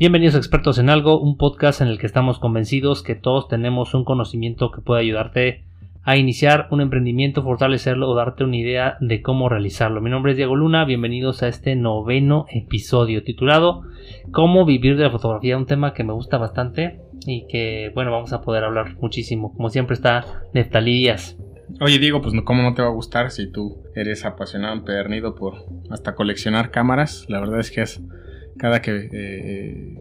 Bienvenidos a Expertos en Algo, un podcast en el que estamos convencidos que todos tenemos un conocimiento que puede ayudarte a iniciar un emprendimiento, fortalecerlo o darte una idea de cómo realizarlo. Mi nombre es Diego Luna, bienvenidos a este noveno episodio titulado Cómo vivir de la fotografía, un tema que me gusta bastante y que bueno vamos a poder hablar muchísimo. Como siempre está Neftalí Díaz. Oye Diego, pues cómo no te va a gustar si tú eres apasionado, empedernido por hasta coleccionar cámaras. La verdad es que es cada que eh,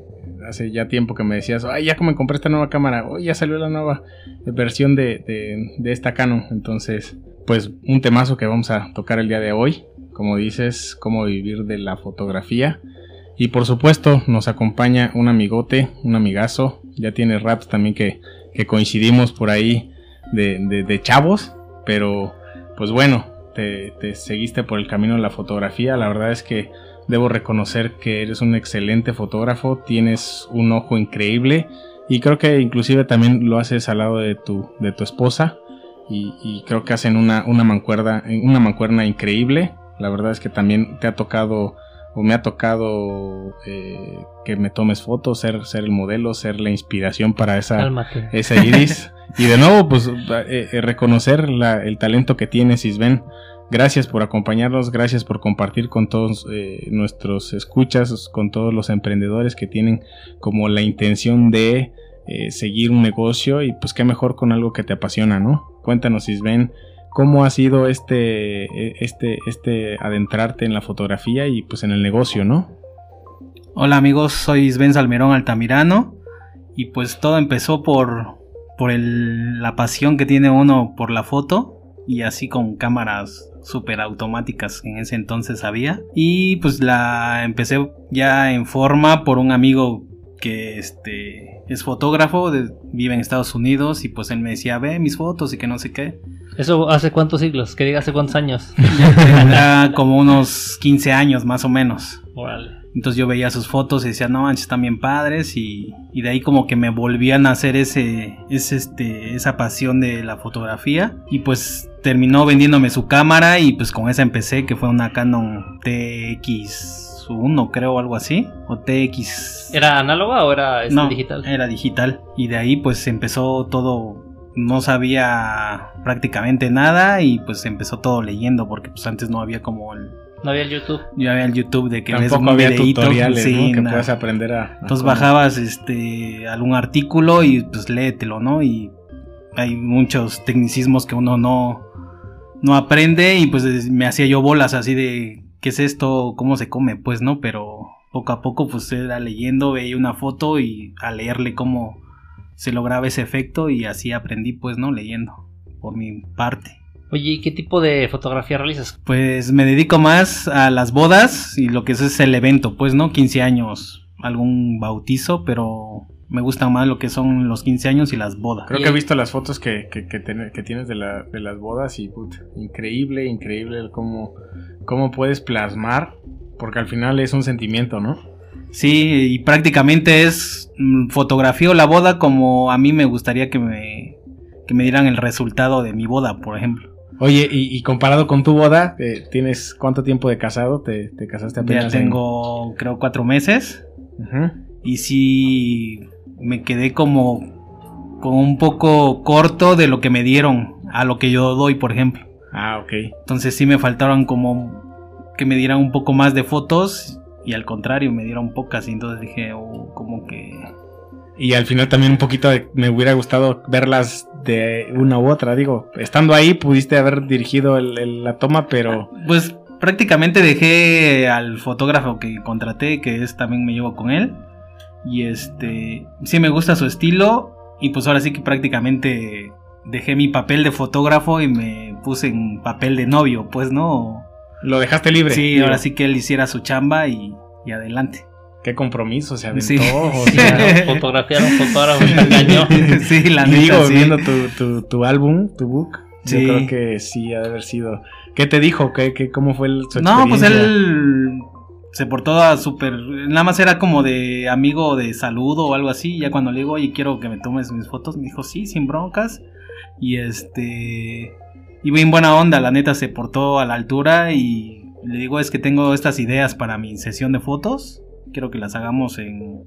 hace ya tiempo que me decías, ay, ya como me compré esta nueva cámara, hoy ya salió la nueva versión de, de, esta Canon. Entonces, pues un temazo que vamos a tocar el día de hoy. Como dices, cómo vivir de la fotografía. Y por supuesto, nos acompaña un amigote, un amigazo. Ya tiene raps también que, que coincidimos por ahí de, de, chavos. Pero, pues bueno, te, te seguiste por el camino de la fotografía. La verdad es que Debo reconocer que eres un excelente fotógrafo, tienes un ojo increíble y creo que inclusive también lo haces al lado de tu, de tu esposa y, creo que hacen una, una, mancuerna, una mancuerna increíble. La verdad es que también te ha tocado o me ha tocado eh, que me tomes fotos, ser, ser el modelo, ser la inspiración para esa, esa iris. y de nuevo, pues eh, eh, reconocer el talento que tienes, Isben. Gracias por acompañarnos, gracias por compartir con todos eh, nuestros escuchas, con todos los emprendedores que tienen como la intención de eh, seguir un negocio y pues qué mejor con algo que te apasiona, ¿no? Cuéntanos, Isben, cómo ha sido este, e, este, este adentrarte en la fotografía y pues en el negocio, ¿no? Hola amigos, soy Isben Salmerón Altamirano y pues todo empezó por, por la pasión que tiene uno por la foto y así con cámaras super automáticas en ese entonces había. Y pues la empecé ya en forma por un amigo que este es fotógrafo, vive en Estados Unidos y pues él me decía, ve mis fotos y que no sé qué. ¿Eso hace cuántos siglos? Que diga hace cuántos años. Ya como unos 15 años más o menos. Entonces yo veía sus fotos y decía, no manches, están bien padres. Y, y, de ahí como que me volvían a hacer ese, ese, este, esa pasión de la fotografía. Y pues terminó vendiéndome su cámara y pues con esa empecé, que fue una Canon TX1 creo, algo así. O TX... ¿Era análoga o era este, no, digital? Era digital. Y de ahí pues empezó todo no sabía prácticamente nada y pues empezó todo leyendo porque pues antes no había como el no había el YouTube. Yo había el YouTube de que ves un había tutoriales, sí, que puedes aprender a, Entonces bajabas este algún artículo y pues léetelo, ¿no? Y hay muchos tecnicismos que uno no no aprende y pues me hacía yo bolas así de qué es esto, cómo se come, pues, ¿no? Pero poco a poco pues era leyendo, veía una foto y a leerle cómo se lograba ese efecto y así aprendí, pues, ¿no? Leyendo por mi parte. Oye, ¿y qué tipo de fotografía realizas? Pues me dedico más a las bodas y lo que es, es el evento, pues, ¿no? 15 años, algún bautizo, pero me gustan más lo que son los 15 años y las bodas. Creo que he visto las fotos que, tienes de, las bodas y put, increíble, increíble cómo, cómo puedes plasmar, porque al final es un sentimiento, ¿no? Sí, y prácticamente es mm, fotografía o la boda como a mí me gustaría que me, que me dieran el resultado de mi boda, por ejemplo. Oye, y, comparado con tu boda, eh, ¿tienes cuánto tiempo de casado? ¿Te, casaste apenas? Ya tengo, creo, cuatro meses. Y sí, me quedé como, como un poco corto de lo que me dieron a lo que yo doy, por ejemplo. Ah, ok. Entonces sí me faltaron como que me dieran un poco más de fotos y al contrario me dieron pocas y entonces dije, oh, como que y al final también un poquito me hubiera gustado verlas de una u otra. Digo, estando ahí pudiste haber dirigido la toma, pero... Pues prácticamente dejé al fotógrafo que contraté, que es también me llevo con él. Y este, sí me gusta su estilo. Y pues ahora sí que prácticamente dejé mi papel de fotógrafo y me puse en papel de novio, pues no. Lo dejaste libre. Sí, ahora sí que él hiciera su chamba y adelante qué compromiso se aventó. Sí. O sea, fotografiar un fotógrafo engañó. Sí, la Digo, viendo tu, tu, álbum, tu book. Sí. Yo creo que sí ha de haber sido. ¿Qué te dijo? ¿Qué, qué, ¿Cómo fue el, su No, pues él se portó súper. Nada más era como de amigo de saludo o algo así. Ya cuando le digo, oye, quiero que me tomes mis fotos, me dijo, sí, sin broncas. Y este. Y bien buena onda, la neta se portó a la altura y le digo, es que tengo estas ideas para mi sesión de fotos quiero que las hagamos en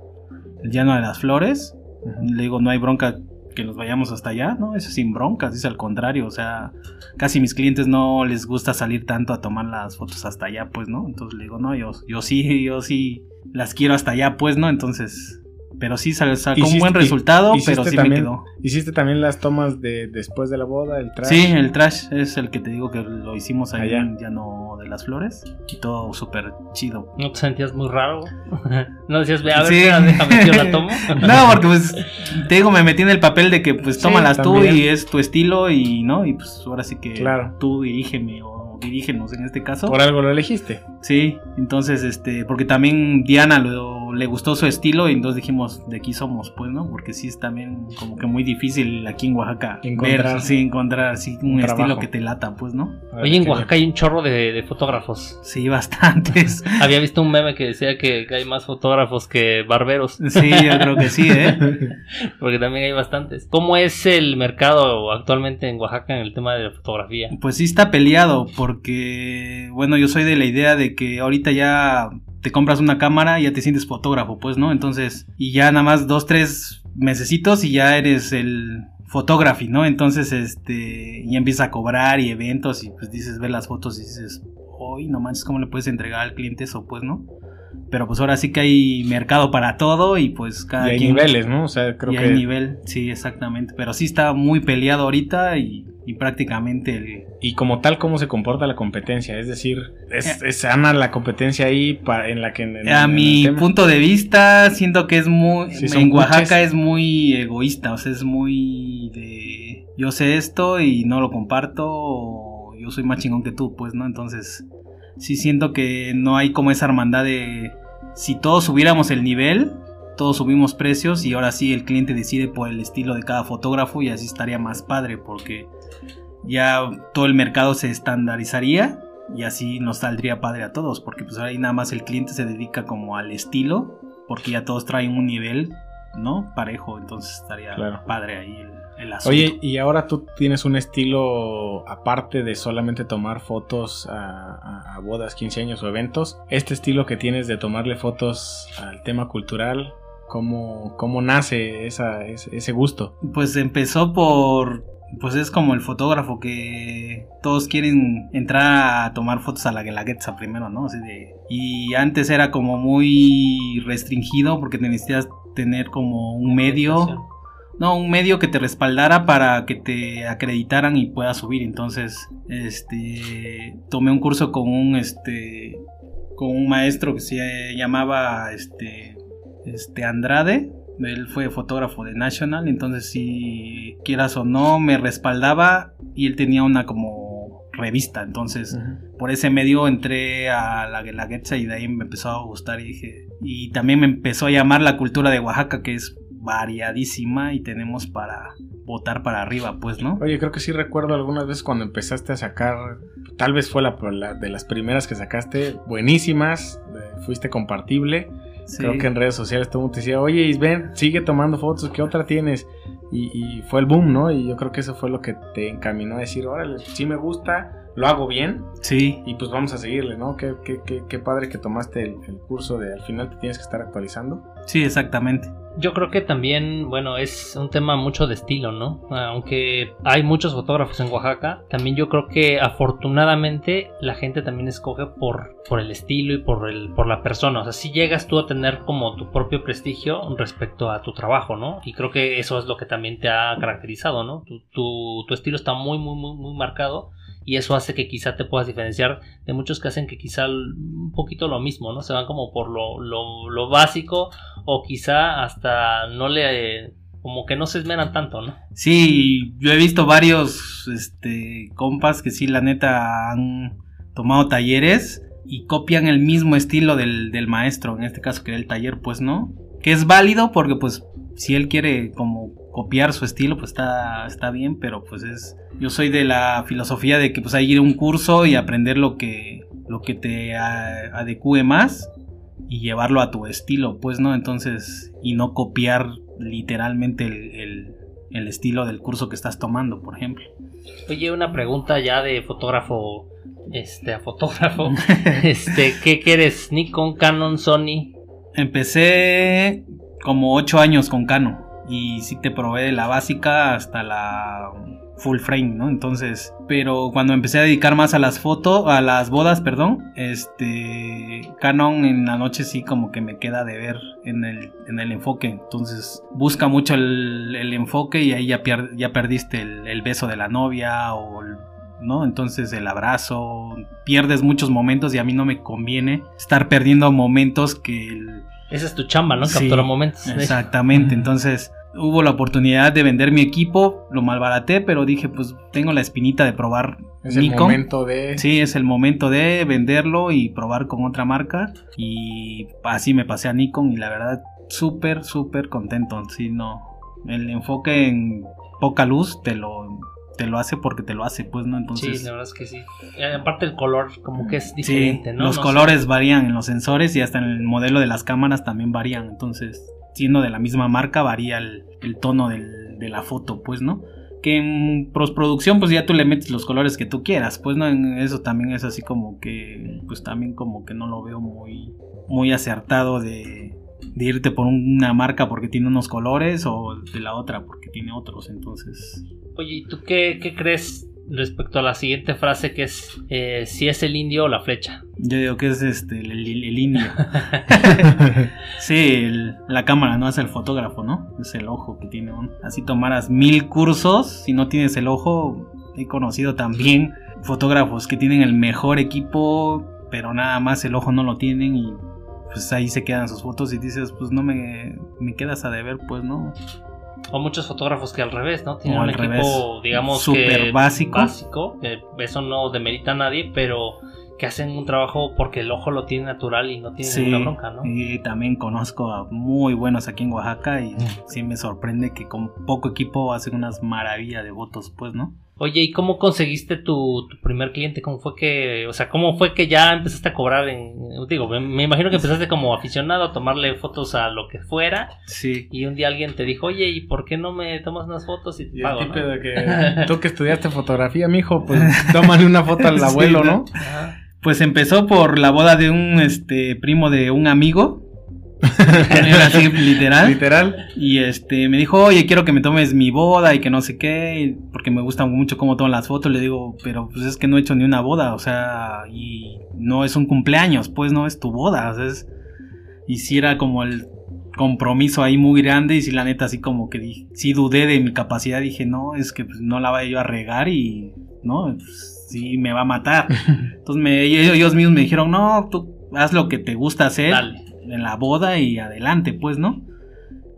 el llano de las flores. Le digo, no hay bronca que nos vayamos hasta allá, ¿no? Eso es sin broncas, es al contrario, o sea, casi mis clientes no les gusta salir tanto a tomar las fotos hasta allá, pues, ¿no? Entonces le digo, no, yo, yo sí, yo sí las quiero hasta allá, pues, ¿no? Entonces, pero sí sacó un Hiciste- buen resultado, pero sí también- me quedó. Hiciste también las tomas de después de la boda, el traje. Sí, el trash es el que te digo que lo hicimos ahí Allá. en Llano de las Flores y todo súper chido. ¿No te sentías muy raro? ¿No decías, ve, a ver, Sí. espera, déjame, yo la tomo? No, porque pues te digo, me metí en el papel de que pues Sí, tómalas tú también. y es tu estilo y no, y pues ahora sí que Claro. tú dirígeme o dirígenos en este caso. Por algo lo elegiste. Sí, entonces este, porque también Diana lo- le gustó su estilo y entonces dijimos, de aquí somos, pues, ¿no? Porque sí es también como que muy difícil aquí en Oaxaca Encontrar. ver, sí, encontrar así un, Un estilo trabajo. que te lata, pues, ¿no? Oye, en Oaxaca hay un chorro de, de fotógrafos. Sí, bastantes. Había visto un meme que decía que, que hay más fotógrafos que barberos, Sí, yo creo que sí, ¿eh? porque también hay bastantes. ¿Cómo es el mercado actualmente en Oaxaca en el tema de la fotografía? Pues sí está peleado porque, bueno, yo soy de la idea de que ahorita ya te compras una cámara y ya te sientes fotógrafo, pues, ¿no? Entonces, y ya nada más dos, tres mesecitos y ya eres el fotógrafo, ¿no? Entonces, este, ya empiezas a cobrar y eventos y pues dices, ver las fotos y dices, hoy no manches, ¿cómo le puedes entregar al cliente eso, pues, no? Pero pues ahora sí que hay mercado para todo y pues cada Y hay quien... niveles, ¿no? O sea, creo y que. hay nivel, sí, exactamente. Pero sí está muy peleado ahorita y, y prácticamente el, Y como tal, ¿cómo se comporta la competencia? Es decir, ¿es, Eh. es sana la competencia ahí en la que... en- en- A en mi punto de vista, siento que es muy. Sí, en Oaxaca cuches. es muy egoísta, o sea, es muy de. Yo sé esto y no lo comparto, o yo soy más chingón que tú, pues, ¿no? Entonces, sí siento que no hay como esa hermandad de. Si todos subiéramos el nivel, todos subimos precios y ahora sí el cliente decide por el estilo de cada fotógrafo y así estaría más padre, porque ya todo el mercado se estandarizaría y así nos saldría padre a todos, porque pues ahí nada más el cliente se dedica como al estilo, porque ya todos traen un nivel, ¿no? Parejo, entonces estaría Claro. padre ahí el, el asunto. Oye, y ahora tú tienes un estilo aparte de solamente tomar fotos a, a- a bodas, 15 años o eventos. Este estilo que tienes de tomarle fotos al tema cultural, ¿cómo, cómo nace esa, ese, ese gusto? Pues empezó por... Pues es como el fotógrafo que todos quieren entrar a tomar fotos a la Guelaguetza primero, ¿no? Así de- y antes era como muy restringido porque necesitas tener como un medio No, un medio que te respaldara para que te acreditaran y puedas subir. Entonces, este, tomé un curso con un, este, con un maestro que se llamaba, este, este Andrade. Él fue fotógrafo de National, entonces si quieras o no me respaldaba y él tenía una como revista, entonces por ese medio entré a la Guelaguetza y de ahí me empezó a gustar y dije y también me empezó a llamar la cultura de Oaxaca que es variadísima y tenemos para votar para arriba pues no Oye, creo que sí recuerdo algunas veces cuando empezaste a sacar, tal vez fue la, la- de las primeras que sacaste, buenísimas, eh, fuiste compartible. Sí. Creo que en redes sociales todo el mundo te decía, oye Isben, sigue tomando fotos, ¿qué otra tienes? Y, y fue el boom, ¿no? Y yo creo que eso fue lo que te encaminó a decir, órale, sí me gusta, lo hago bien sí y pues vamos a seguirle, ¿no? Qué, qué, qué, qué padre que tomaste el, el curso de al final te tienes que estar actualizando. sí exactamente Yo creo que también, bueno, es un tema mucho de estilo, ¿no? Aunque hay muchos fotógrafos en Oaxaca, también yo creo que afortunadamente la gente también escoge por, por el estilo y por, el, por la persona. O sea, si llegas tú a tener como tu propio prestigio respecto a tu trabajo, ¿no? Y creo que eso es lo que también te ha caracterizado, ¿no? Tu, tu, tu estilo está muy, muy, muy, muy marcado. Y eso hace que quizá te puedas diferenciar de muchos que hacen que quizá un poquito lo mismo, ¿no? Se van como por lo, lo, lo básico o quizá hasta no le como que no se esmeran tanto, ¿no? sí yo he visto varios este compas que sí la neta han tomado talleres y copian el mismo estilo del, del maestro en este caso que era el taller pues no que es válido porque pues si él quiere como copiar su estilo pues está está bien pero pues es yo soy de la filosofía de que pues hay que ir a un curso y aprender lo que lo que te a- adecue más y llevarlo a tu estilo pues no entonces y no copiar literalmente el, el- el estilo del curso que estás tomando por ejemplo Oye, una pregunta ya de fotógrafo, este, a fotógrafo, este, ¿qué quieres? Nikon, Canon, Sony. empecé como 8 años con Canon. Y sí te probé de la básica hasta la full frame, ¿no? Entonces, pero cuando empecé a dedicar más a las fotos, a las bodas, perdón, este Canon en la noche sí como que me queda de ver en el, en el enfoque. Entonces, busca mucho el, el enfoque y ahí ya, ya perdiste el, el, beso de la novia o ¿no? Entonces el abrazo, pierdes muchos momentos y a mí no me conviene estar perdiendo momentos que... El... Esa es tu chamba, ¿no? Captura momentos. Exactamente, entonces hubo la oportunidad de vender mi equipo, lo malbaraté, pero dije, pues tengo la espinita de probar es el momento de. Sí, es el momento de venderlo y probar con otra marca. Y así me pasé a Nikon y la verdad, súper, súper contento. Sí, no. El enfoque en poca luz te lo, te lo hace porque te lo hace, pues, ¿no? Entonces. Sí, la verdad es que sí. aparte el color, como que es diferente, ¿no? Los colores varían en los sensores y hasta en el modelo de las cámaras también varían. Entonces, siendo de la misma marca, varía el, tono de la foto, pues, ¿no? Que en postproducción, pues ya tú le metes los colores que tú quieras, pues, ¿no? En eso también es así como que, pues también como que no lo veo muy, muy acertado de, de irte por una marca porque tiene unos colores o de la otra porque tiene otros, entonces... Oye, ¿y tú qué, qué crees respecto a la siguiente frase que es eh, si es el indio o la flecha. Yo digo que es este el, indio. sí, la cámara no es el fotógrafo, ¿no? Es el ojo que tiene Así tomaras mil cursos, si no tienes el ojo, he conocido también fotógrafos que tienen el mejor equipo, pero nada más el ojo no lo tienen y pues ahí se quedan sus fotos y dices, pues no me, me quedas a deber, pues no. O muchos fotógrafos que al revés, ¿no? Tienen un equipo, digamos, súper básico. básico. eso no demerita a nadie, pero que hacen un trabajo porque el ojo lo tiene natural y no tiene ninguna bronca, ¿no? Y también conozco a muy buenos aquí en Oaxaca y sí me sorprende que con poco equipo hacen unas maravillas de votos, pues, ¿no? Oye, ¿y cómo conseguiste tu, primer cliente? ¿Cómo fue que, o sea, cómo fue que ya empezaste a cobrar en, digo, me, imagino que empezaste como aficionado a tomarle fotos a lo que fuera. Sí. Y un día alguien te dijo, oye, ¿y por qué no me tomas unas fotos y te pago? de que tú que estudiaste fotografía, mijo, pues tómale una foto al abuelo, ¿no? Pues empezó por la boda de un este primo de un amigo así, literal. Literal. Y este me dijo, oye, quiero que me tomes mi boda y que no sé qué, porque me gusta mucho cómo toman las fotos. Le digo, pero pues es que no he hecho ni una boda, o sea, y no es un cumpleaños, pues no es tu boda. O sea, y si era como el compromiso ahí muy grande y si la neta así como que sí dudé de mi capacidad, dije, no, es que pues, no la vaya yo a regar y, no, pues, sí me va a matar. Entonces me, ellos mismos me dijeron, no, tú haz lo que te gusta hacer. Dale en la boda y adelante, pues, ¿no?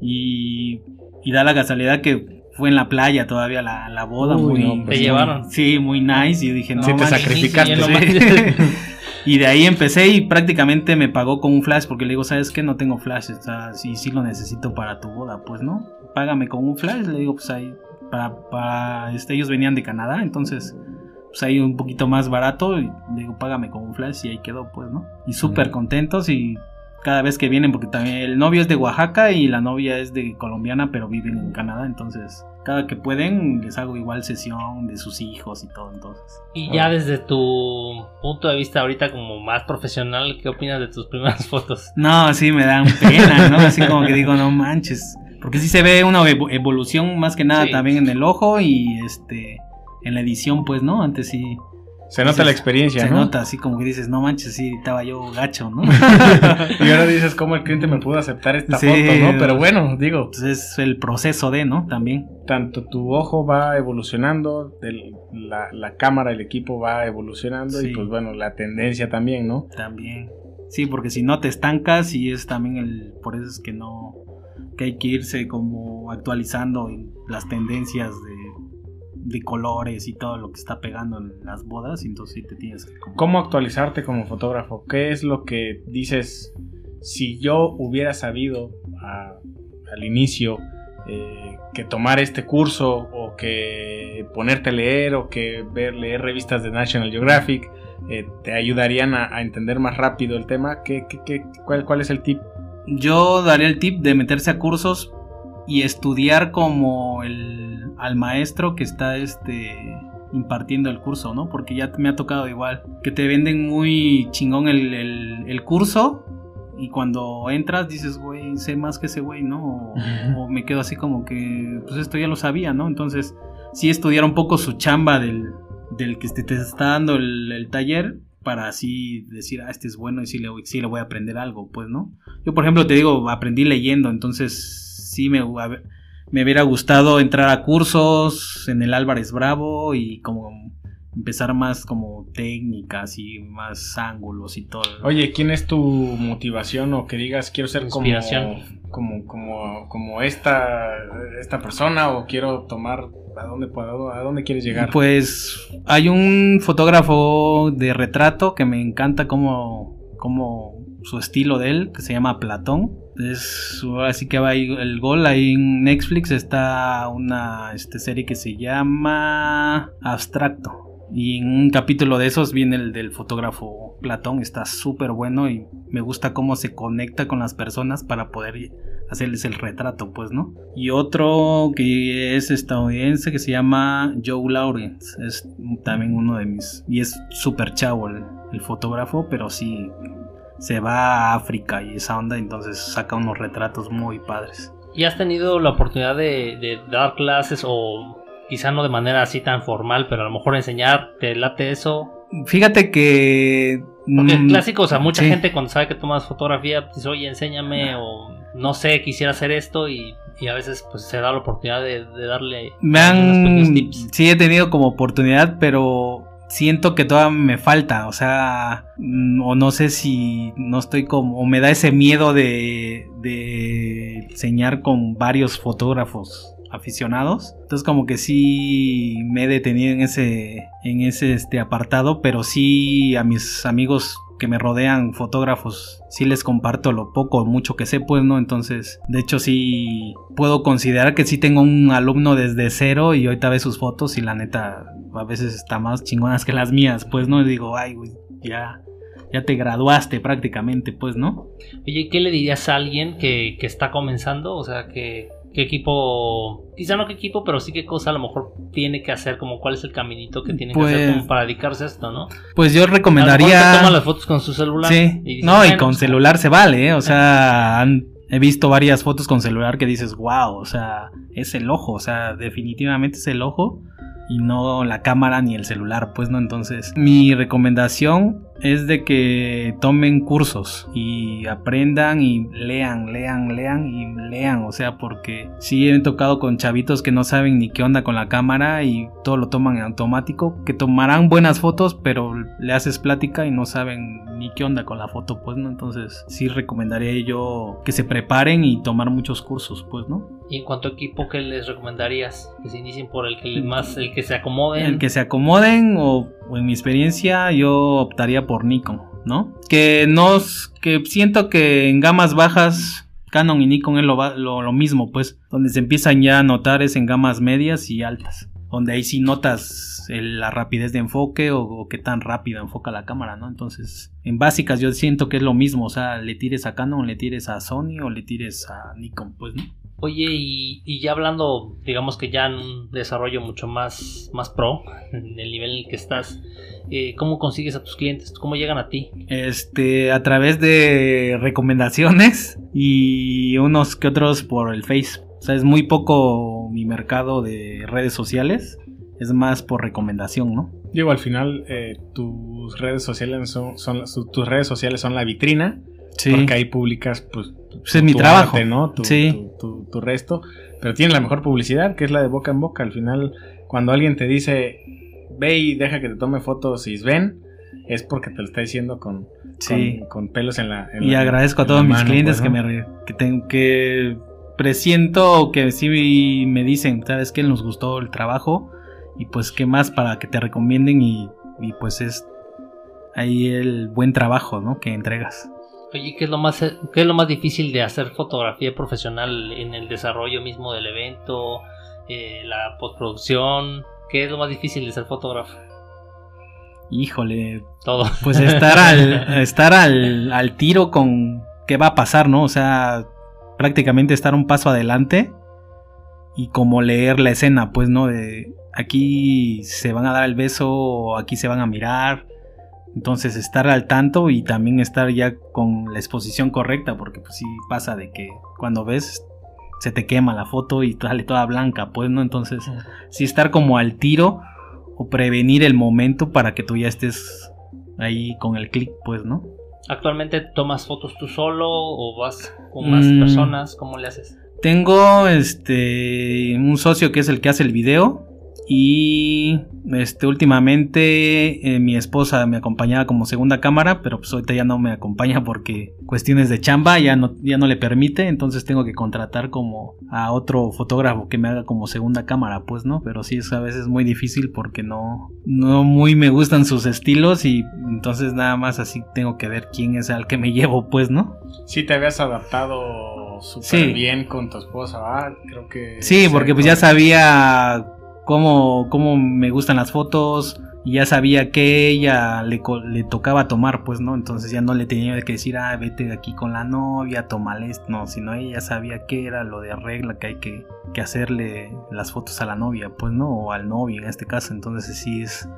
Y, y da la casualidad que fue en la playa todavía la, boda. muy, te pues, llevaron. Sí, muy nice. Y dije, no, sí, te sacrificaste. y de ahí empecé y prácticamente me pagó con un flash porque le digo, ¿sabes qué? No tengo flash. O sea, sí, sí lo necesito para tu boda, pues, ¿no? Págame con un flash. Le digo, pues ahí, para, para este, ellos venían de Canadá, entonces pues ahí un poquito más barato y le digo págame con un flash y ahí quedó pues no y súper contentos y cada vez que vienen, porque también el novio es de Oaxaca y la novia es de colombiana, pero viven en Canadá, entonces cada que pueden les hago igual sesión de sus hijos y todo, entonces. Y ya desde tu punto de vista ahorita como más profesional, ¿qué opinas de tus primeras fotos? No, sí me dan pena, ¿no? Así como que digo, no manches, porque sí se ve una evolución más que nada también en el ojo y este en la edición, pues, ¿no? Antes sí se nota la experiencia, se nota, así como que dices, no manches, sí, estaba yo gacho, ¿no? y ahora dices, ¿cómo el cliente me pudo aceptar esta foto, no? Pero bueno, digo. Pues es el proceso de, ¿no? También. Tanto tu ojo va evolucionando, la, cámara, el equipo va evolucionando y pues bueno, la tendencia también, ¿no? También. Sí, porque si no te estancas y es también el. Por eso es que no. que hay que irse como actualizando las tendencias de de colores y todo lo que está pegando en las bodas, entonces sí te tienes que... ¿Cómo actualizarte como fotógrafo? ¿Qué es lo que dices, si yo hubiera sabido al inicio eh, que tomar este curso o que ponerte a leer o que ver, leer revistas de National Geographic eh, te ayudarían a, entender más rápido el tema? ¿Qué, cuál, ¿Cuál es el tip? Yo daría el tip de meterse a cursos y estudiar como el, al maestro que está este impartiendo el curso, ¿no? Porque ya me ha tocado igual, que te venden muy chingón el, el, curso Y cuando entras dices, güey, sé más que ese güey, ¿no? O, o me quedo así como que, pues esto ya lo sabía, ¿no? Entonces, sí estudiar un poco su chamba del, del que te, te está dando el, el taller para así decir, ah, este es bueno y sí le, sí le voy a aprender algo, pues, ¿no? Yo, por ejemplo, te digo, aprendí leyendo, entonces sí me, a ver, me hubiera gustado entrar a cursos en el Álvarez Bravo y como empezar más como técnicas y más ángulos y todo. Oye, ¿quién es tu motivación o que digas quiero ser como, Inspiración. como, como, como esta, esta persona o quiero tomar a dónde puedo, a dónde quieres llegar? Pues hay un fotógrafo de retrato que me encanta como, como su estilo de él, que se llama Platón. Es así que va ahí el gol. Ahí en Netflix está una este, serie que se llama Abstracto. Y en un capítulo de esos viene el del fotógrafo Platón. Está súper bueno y me gusta cómo se conecta con las personas para poder hacerles el retrato, pues, ¿no? Y otro que es estadounidense que se llama Joe Lawrence. Es también uno de mis... Y es súper chavo el, el fotógrafo, pero sí se va a África y esa onda, entonces saca unos retratos muy padres. ¿Y has tenido la oportunidad de, de dar clases o quizá no de manera así tan formal, pero a lo mejor enseñar, ¿te late eso? Fíjate que... Porque mm, es clásico, o sea, mucha sí. gente cuando sabe que tomas fotografía, dice, oye, enséñame, o no sé, quisiera hacer esto, y, y a veces pues se da la oportunidad de, de darle Me han... tips. Sí he tenido como oportunidad, pero siento que todavía me falta, o sea, mm, o no sé si no estoy como, o me da ese miedo de, de enseñar con varios fotógrafos aficionados. Entonces como que sí me he detenido en ese, en ese este apartado, pero sí a mis amigos que me rodean fotógrafos, sí les comparto lo poco o mucho que sé, pues, ¿no? Entonces, de hecho, sí puedo considerar que sí tengo un alumno desde cero y ahorita ve sus fotos y la neta, a veces está más chingonas que las mías, pues, ¿no? Y digo, ay, güey, ya, ya te graduaste prácticamente, pues, ¿no? Oye, ¿qué le dirías a alguien que, que está comenzando? O sea, que qué equipo, quizá no qué equipo, pero sí qué cosa a lo mejor tiene que hacer, como cuál es el caminito que tiene que hacer Pues- como para dedicarse a esto, ¿no? Pues yo A recomendaría... te toma las fotos con su celular. Sí, y no, y con pues, celular se vale, ¿eh? O sea, han- he visto varias fotos con celular que dices, wow, o sea, es el ojo, o sea, definitivamente es el ojo y no la cámara ni el celular, pues no, entonces mi recomendación es de que tomen cursos y aprendan y lean, lean, lean y lean, o sea, porque sí he tocado con chavitos que no saben ni qué onda con la cámara y todo lo toman en automático, que tomarán buenas fotos, pero le haces plática y no saben ni qué onda con la foto, pues no, entonces sí recomendaría yo que se preparen y tomar muchos cursos, pues, ¿no? Y en cuanto a equipo, ¿qué les recomendarías? Que se inicien por el que más, el que se acomoden. El que se acomoden o, o en mi experiencia yo optaría por Nikon, ¿no? Que nos que siento que en gamas bajas Canon y Nikon es lo, lo, lo mismo, pues, donde se empiezan ya a notar es en gamas medias y altas, donde ahí sí notas la rapidez de enfoque o, o qué tan rápido enfoca la cámara, ¿no? Entonces, en básicas yo siento que es lo mismo, o sea, le tires a Canon, le tires a Sony o le tires a Nikon, pues, ¿no? Oye, y, y ya hablando, digamos que ya en un desarrollo mucho más, más pro, en el nivel en el que estás, eh, ¿cómo consigues a tus clientes? ¿Cómo llegan a ti? Este, a través de recomendaciones y unos que otros por el Face. O sea, es muy poco mi mercado de redes sociales. Es más por recomendación, ¿no? Digo, al final eh, tus redes sociales son, son su- tus redes sociales son la vitrina, Sí. porque ahí publicas pues Pues es mi trabajo. arte, ¿no? Tu, Sí. tu, tu- tu resto, pero tiene la mejor publicidad, que es la de boca en boca. Al final, cuando alguien te dice, ve y deja que te tome fotos y ven, es porque te lo está diciendo con, Sí. con, con pelos en la. en Y la- agradezco a todos mis mano, clientes pues, que me que, ten- que presiento que sí me dicen, ¿sabes qué? Nos gustó el trabajo y pues qué más para que te recomienden y, y pues es ahí el buen trabajo, ¿no? Que entregas. Oye, ¿qué es lo más, qué es lo más difícil de hacer fotografía profesional en el desarrollo mismo del evento, eh, la postproducción? ¿Qué es lo más difícil de ser fotógrafo? Híjole, Todo. pues estar al estar al, al tiro con qué va a pasar, ¿no? O sea, prácticamente estar un paso adelante y como leer la escena, pues, ¿no? De aquí se van a dar el beso aquí se van a mirar, Entonces estar al tanto y también estar ya con la exposición correcta, porque pues sí pasa de que cuando ves se te quema la foto y sale toda blanca, pues, ¿no? Entonces, sí estar como al tiro o prevenir el momento para que tú ya estés ahí con el clic, pues, ¿no? ¿Actualmente tomas fotos tú solo o vas con más Mm. personas? ¿Cómo le haces? Tengo este un socio que es el que hace el video y este últimamente eh, mi esposa me acompañaba como segunda cámara, pero pues ahorita ya no me acompaña porque cuestiones de chamba ya no ya no le permite, entonces tengo que contratar como a otro fotógrafo que me haga como segunda cámara, pues, ¿no? Pero sí es a veces muy difícil porque no no muy me gustan sus estilos y entonces nada más así tengo que ver quién es al que me llevo, pues, ¿no? Sí, te habías adaptado súper Sí. bien con tu esposa, ¿va? Creo que... Sí, porque pues ya sabía cómo, cómo me gustan las fotos y ya sabía que ella le, le tocaba tomar, pues, ¿no? Entonces ya no le tenía que decir, ah, vete de aquí con la novia, tómale esto, no, sino ella sabía que era lo de regla que hay que, que hacerle las fotos a la novia, pues, ¿no? O al novio en este caso, entonces sí es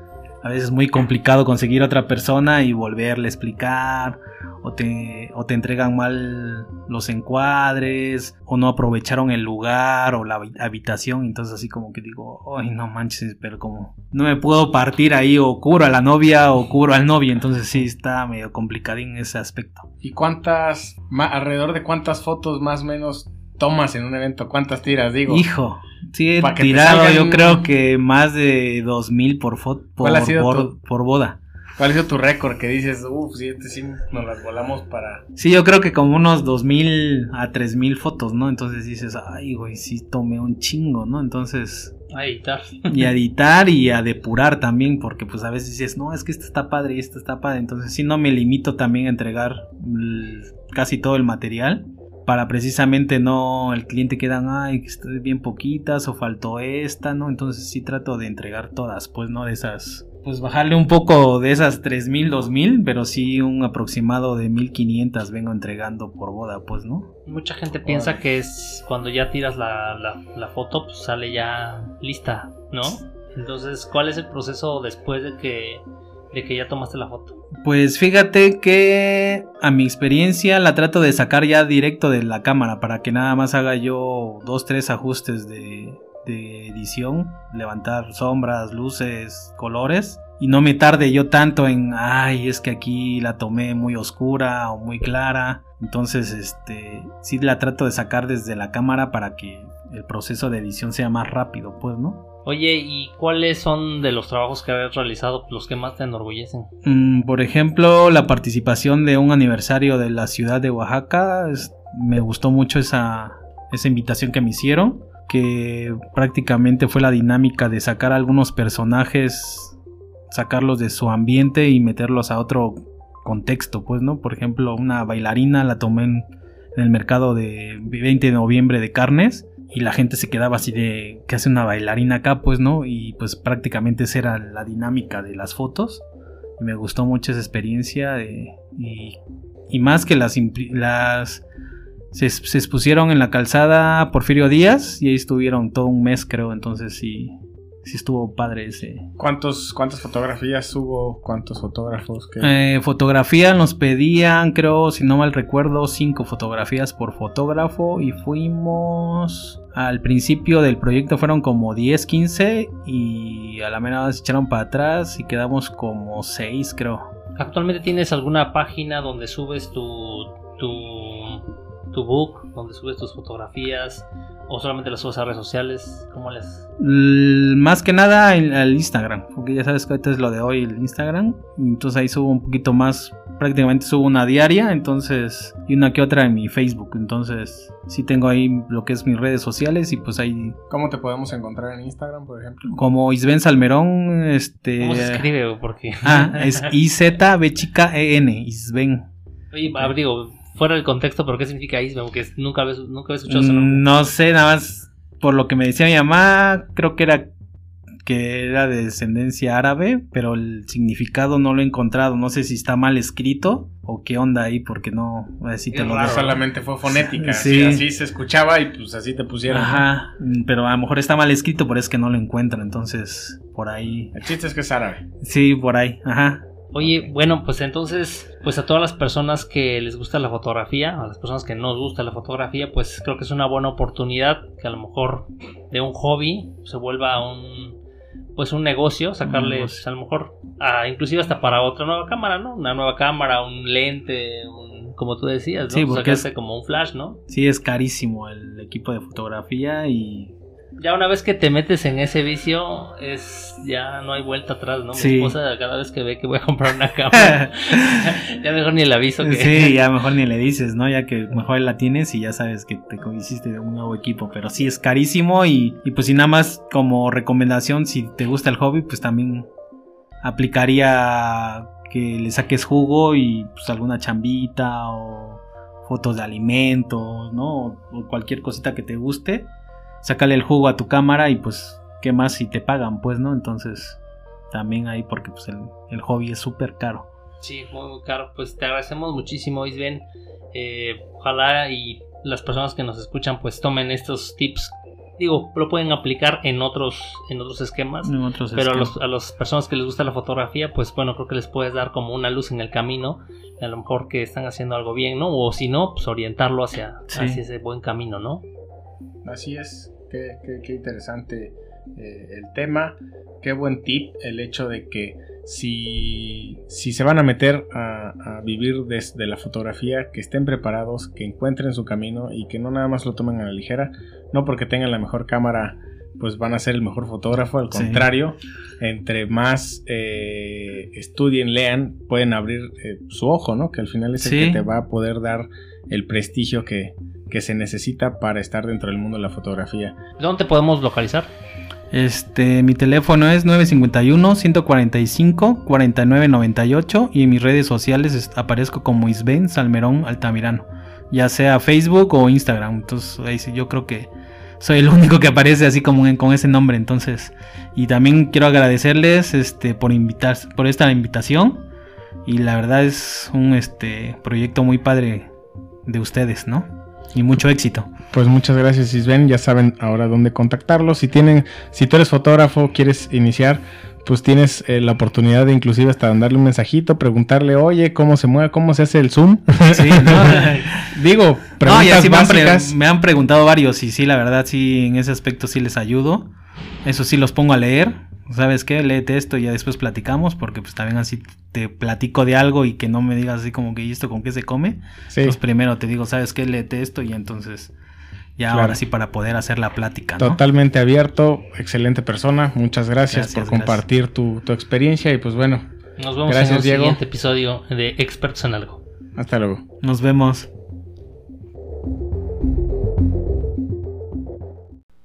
a veces muy complicado conseguir otra persona y volverle a explicar o te, o te entregan mal los encuadres, o no aprovecharon el lugar o la habi- habitación, entonces así como que digo, ay no manches, pero como no me puedo partir ahí o cubro a la novia o cubro al novio, entonces sí está medio complicadín ese aspecto. ¿Y cuántas, alrededor de cuántas fotos más o menos tomas en un evento? ¿Cuántas tiras? Digo, Hijo, sí he tirado salgan- yo creo que más de 2000 por foto por, ¿Cuál ha sido por- tu- por boda. ¿cuál ha sido tu récord que dices, uff, sí, este sí nos las volamos para... Sí, yo creo que como unos 2000 a 3000 fotos, ¿no? Entonces dices, ay, güey, sí tomé un chingo, ¿no? Entonces, A editar. y a editar y a depurar también, porque pues a veces dices, no, es que esto está padre y esto está padre. Entonces, sí, no me limito también a entregar casi todo el material para precisamente no el cliente quedan, ay, que estoy bien poquitas o faltó esta, ¿no? Entonces, sí trato de entregar todas, pues, ¿no? De esas. Pues bajarle un poco de esas 3000, 2000, pero sí un aproximado de 1500 vengo entregando por boda, pues, ¿no? Mucha gente piensa que es cuando ya tiras la, la- la foto, pues sale ya lista, ¿no? Entonces, ¿cuál es el proceso después de que, de que ya tomaste la foto? Pues fíjate que a mi experiencia la trato de sacar ya directo de la cámara para que nada más haga yo dos, tres ajustes de, de edición, levantar sombras, luces, colores y no me tarde yo tanto en, ay, es que aquí la tomé muy oscura o muy clara. Entonces, este, sí la trato de sacar desde la cámara para que el proceso de edición sea más rápido, pues, ¿no? Oye, ¿y cuáles son de los trabajos que habías realizado los que más te enorgullecen? Mm, por ejemplo, la participación de un aniversario de la ciudad de Oaxaca. me gustó mucho esa, esa invitación que me hicieron. Que prácticamente fue la dinámica de sacar algunos personajes, sacarlos de su ambiente y meterlos a otro contexto, pues, ¿no? Por ejemplo, una bailarina la tomé en el mercado de 20 de noviembre de carnes. Y la gente se quedaba así de, ¿qué hace una bailarina acá? Pues, ¿no? Y pues prácticamente esa era la dinámica de las fotos. Y me gustó mucho esa experiencia. de- y, y más que las, las se, se expusieron en la calzada Porfirio Díaz y ahí estuvieron todo un mes, creo. Entonces sí, sí estuvo padre ese. ¿Cuántos, ¿Cuántas fotografías hubo? ¿Cuántos fotógrafos? que Eh, fotografía nos pedían, creo, si no mal recuerdo, cinco fotografías por fotógrafo y fuimos... Al principio del proyecto fueron como 10, 15 y a la mera se echaron para atrás y quedamos como 6, creo. ¿Actualmente tienes alguna página donde subes tu, tu, tu book, donde subes tus fotografías o solamente las subes a redes sociales? ¿Cómo les? L- más que nada el- al Instagram, porque ya sabes que ahorita es lo de hoy el Instagram. Entonces ahí subo un poquito más, prácticamente subo una diaria, entonces, y una que otra en mi Facebook. Entonces, sí tengo ahí lo que es mis redes sociales y pues ahí, ¿Cómo te podemos encontrar en Instagram, por ejemplo? como Isben Salmerón, este. ¿Cómo se escribe? Porque Ah, es I-Z-B chica E-N, Isben. Oye, a ver, digo, fuera del contexto, ¿pero qué significa Isbe? Porque nunca había, nunca había escuchado nombre. Mm, No sé, nada más por lo que me decía mi mamá, creo que era que era de descendencia árabe, pero el significado no lo he encontrado. No sé si está mal escrito o qué onda ahí, porque no. Así te Es lo raro. Solamente fue fonética. Sí. Así se escuchaba y pues así te pusieron. Ajá, mm, pero a lo mejor está mal escrito, pero es que no lo encuentran. Entonces, por ahí. El chiste es que es árabe. Sí, por ahí, ajá. Oye, bueno, pues entonces, pues a todas las personas que les gusta la fotografía, a las personas que no les gusta la fotografía, pues creo que es una buena oportunidad que a lo mejor de un hobby se vuelva un pues un negocio, sacarles a lo mejor a, inclusive hasta para otra nueva cámara, ¿no? Una nueva cámara, un lente, un, como tú decías, ¿no? Sí, porque Sacarse como un flash, ¿no? Sí, es carísimo el equipo de fotografía y ya una vez que te metes en ese vicio, es ya no hay vuelta atrás, ¿no? Sí. Mi esposa cada vez que ve que voy a comprar una cámara, ya mejor ni le aviso que... Sí, ya mejor ni le dices, ¿no? Ya que mejor la tienes y ya sabes que te hiciste un nuevo equipo. Pero sí es carísimo y, y pues si nada más como recomendación, si te gusta el hobby, pues también aplicaría que le saques jugo y pues alguna chambita o fotos de alimentos, ¿no? O cualquier cosita que te guste. Sácale el jugo a tu cámara y pues, ¿qué más si te pagan? Pues, ¿no? Entonces, también ahí porque pues el, el hobby es súper caro. Sí, muy, muy caro. Pues te agradecemos muchísimo, Isben. Eh, ojalá y las personas que nos escuchan pues tomen estos tips. Digo, lo pueden aplicar en otros, en otros esquemas. En otros Pero a, esquemas. los, a las personas que les gusta la fotografía, pues bueno, creo que les puedes dar como una luz en el camino. A lo mejor que están haciendo algo bien, ¿no? O si no, pues orientarlo hacia, Sí. hacia ese buen camino, ¿no? Así es, qué, qué- qué interesante eh, el tema, qué buen tip el hecho de que si, si se van a meter a, a vivir desde la fotografía, que estén preparados, que encuentren su camino y que no nada más lo tomen a la ligera, no porque tengan la mejor cámara pues van a ser el mejor fotógrafo, al Sí. contrario, entre más eh, estudien, lean, pueden abrir eh, su ojo, ¿no? Que al final es el Sí. que te va a poder dar el prestigio que, que se necesita para estar dentro del mundo de la fotografía. ¿Dónde te podemos localizar? Este, mi teléfono es 951-145-4998 y en mis redes sociales es- aparezco como Isben Salmerón Altamirano, ya sea Facebook o Instagram. Entonces, ahí sí, yo creo que soy el único que aparece así como en- con ese nombre. Entonces, y también quiero agradecerles este, por, invitar, por esta invitación. Y la verdad es un este, proyecto muy padre de ustedes, ¿no? Y mucho éxito. Pues muchas gracias Isben, ya saben ahora dónde contactarlos. Si tienen, si tú eres fotógrafo, quieres iniciar, pues tienes eh, la oportunidad de inclusive hasta mandarle un mensajito, preguntarle, oye, ¿cómo se mueve? ¿Cómo se hace el zoom? Sí, ¿no? Digo, No, preguntas me han, me han preguntado varios y sí, la verdad, sí, en ese aspecto sí les ayudo. Eso sí, los pongo a leer. ¿Sabes qué? Léete esto y ya después platicamos porque pues también así te platico de algo y que no me digas así como que ¿y esto con qué se come? Sí, Entonces primero te digo, ¿sabes qué? Léete esto y entonces ya Claro. ahora sí para poder hacer la plática, ¿no? totalmente abierto, excelente persona. Muchas gracias, Gracias, por gracias. compartir tu, tu experiencia y pues bueno, Nos vemos Gracias, en Diego. siguiente episodio de Expertos en Algo. hasta luego. Nos vemos.